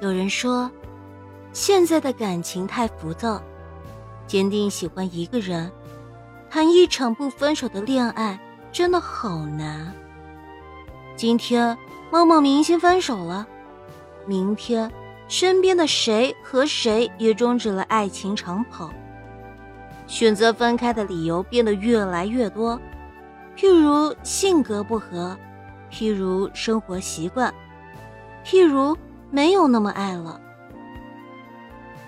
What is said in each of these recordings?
有人说，现在的感情太浮躁，坚定喜欢一个人，谈一场不分手的恋爱真的好难。今天某某明星分手了，明天身边的谁和谁也终止了爱情长跑，选择分开的理由变得越来越多，譬如性格不合，譬如生活习惯，譬如。没有那么爱了。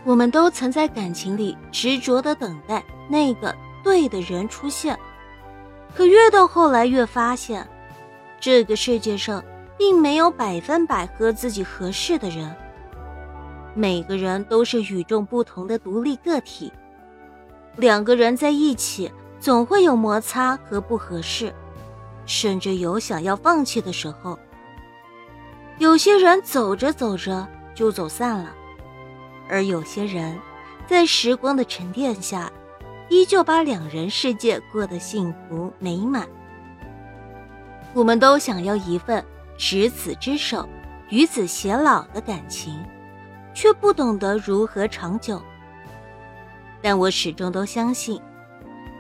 我们都曾在感情里执着的等待那个对的人出现，可越到后来越发现，这个世界上并没有百分百和自己合适的人。每个人都是与众不同的独立个体，两个人在一起总会有摩擦和不合适，甚至有想要放弃的时候。有些人走着走着就走散了，而有些人，在时光的沉淀下，依旧把两人世界过得幸福美满。我们都想要一份执子之手，与子偕老的感情，却不懂得如何长久。但我始终都相信，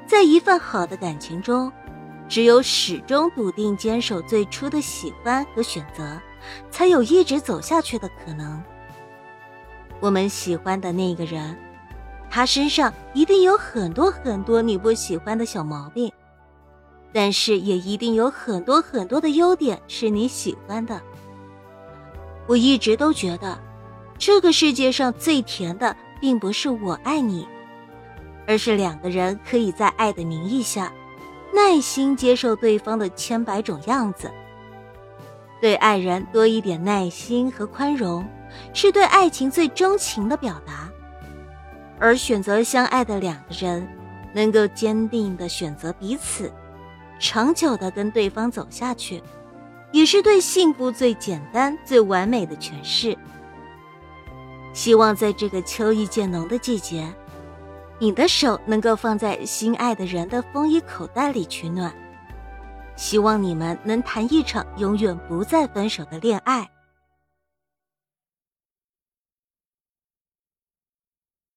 在一份好的感情中，只有始终笃定坚守最初的喜欢和选择。才有一直走下去的可能。我们喜欢的那个人，他身上一定有很多很多你不喜欢的小毛病，但是也一定有很多很多的优点是你喜欢的。我一直都觉得，这个世界上最甜的，并不是我爱你，而是两个人可以在爱的名义下，耐心接受对方的千百种样子。对爱人多一点耐心和宽容，是对爱情最钟情的表达。而选择相爱的两个人，能够坚定的选择彼此，长久的跟对方走下去，也是对幸福最简单、最完美的诠释。希望在这个秋意渐浓的季节，你的手能够放在心爱的人的风衣口袋里取暖。希望你们能谈一场永远不再分手的恋爱。